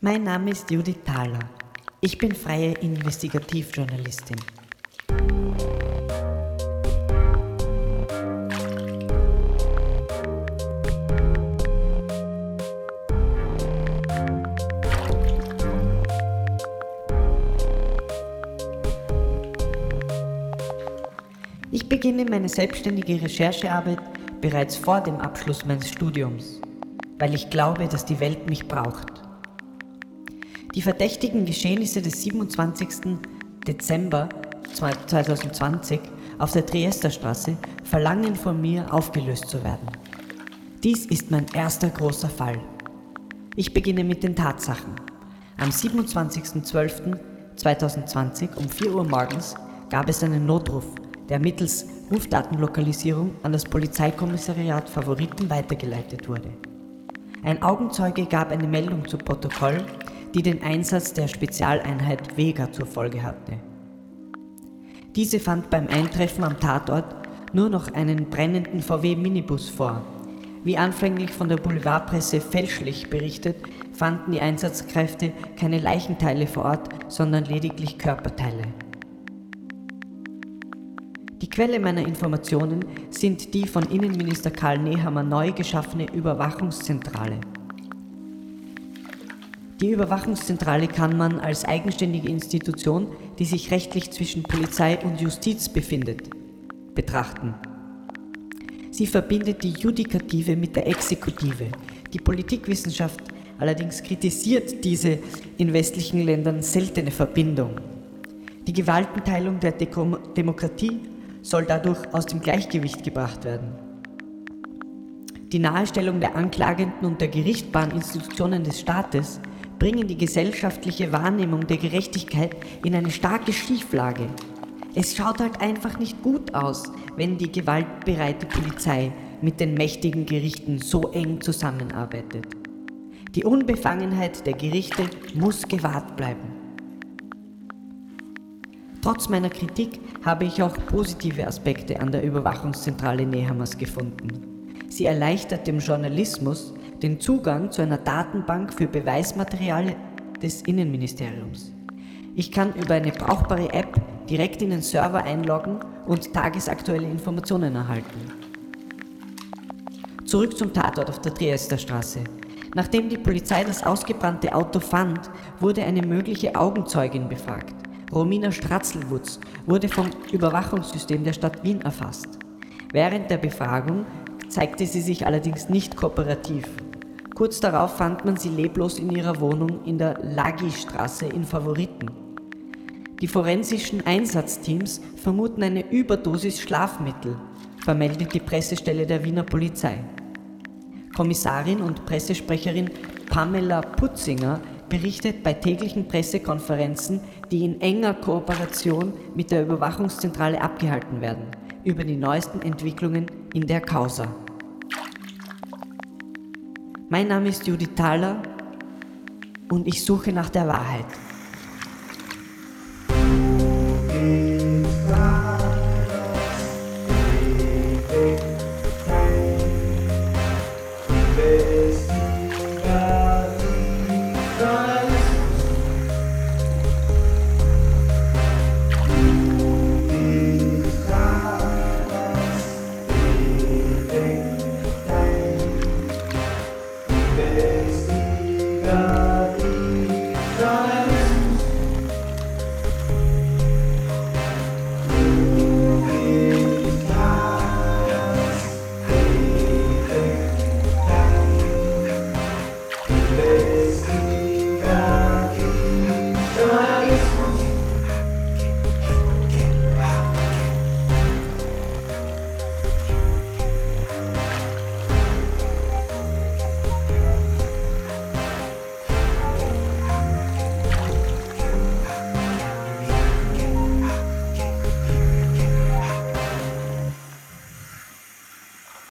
Mein Name ist Judith Thaler. Ich bin freie Investigativjournalistin. Ich beginne meine selbstständige Recherchearbeit bereits vor dem Abschluss meines Studiums, weil ich glaube, dass die Welt mich braucht. Die verdächtigen Geschehnisse des 27. Dezember 2020 auf der Triesterstraße verlangen von mir, aufgelöst zu werden. Dies ist mein erster großer Fall. Ich beginne mit den Tatsachen. Am 27.12.2020 um 4 Uhr morgens gab es einen Notruf, der mittels Rufdatenlokalisierung an das Polizeikommissariat Favoriten weitergeleitet wurde. Ein Augenzeuge gab eine Meldung zu Protokoll, die den Einsatz der Spezialeinheit Vega zur Folge hatte. Diese fand beim Eintreffen am Tatort nur noch einen brennenden VW-Minibus vor. Wie anfänglich von der Boulevardpresse fälschlich berichtet, fanden die Einsatzkräfte keine Leichenteile vor Ort, sondern lediglich Körperteile. Die Quelle meiner Informationen sind die von Innenminister Karl Nehammer neu geschaffene Überwachungszentrale. Die Überwachungszentrale kann man als eigenständige Institution, die sich rechtlich zwischen Polizei und Justiz befindet, betrachten. Sie verbindet die Judikative mit der Exekutive. Die Politikwissenschaft allerdings kritisiert diese in westlichen Ländern seltene Verbindung. Die Gewaltenteilung der Deko Demokratie soll dadurch aus dem Gleichgewicht gebracht werden. Die Nahestellung der anklagenden und der gerichtbaren Institutionen des Staates bringen die gesellschaftliche Wahrnehmung der Gerechtigkeit in eine starke Schieflage. Es schaut halt einfach nicht gut aus, wenn die gewaltbereite Polizei mit den mächtigen Gerichten so eng zusammenarbeitet. Die Unbefangenheit der Gerichte muss gewahrt bleiben. Trotz meiner Kritik habe ich auch positive Aspekte an der Überwachungszentrale Nehammers gefunden. Sie erleichtert dem Journalismus den Zugang zu einer Datenbank für Beweismaterial des Innenministeriums. Ich kann über eine brauchbare App direkt in den Server einloggen und tagesaktuelle Informationen erhalten. Zurück zum Tatort auf der Triesterstraße. Nachdem die Polizei das ausgebrannte Auto fand, wurde eine mögliche Augenzeugin befragt. Romina Stratzelwutz wurde vom Überwachungssystem der Stadt Wien erfasst. Während der Befragung zeigte sie sich allerdings nicht kooperativ. Kurz darauf fand man sie leblos in ihrer Wohnung in der Lagi-Straße in Favoriten. Die forensischen Einsatzteams vermuten eine Überdosis Schlafmittel, vermeldet die Pressestelle der Wiener Polizei. Kommissarin und Pressesprecherin Pamela Putzinger berichtet bei täglichen Pressekonferenzen, die in enger Kooperation mit der Überwachungszentrale abgehalten werden, über die neuesten Entwicklungen in der Causa. Mein Name ist Judith Thaler und ich suche nach der Wahrheit.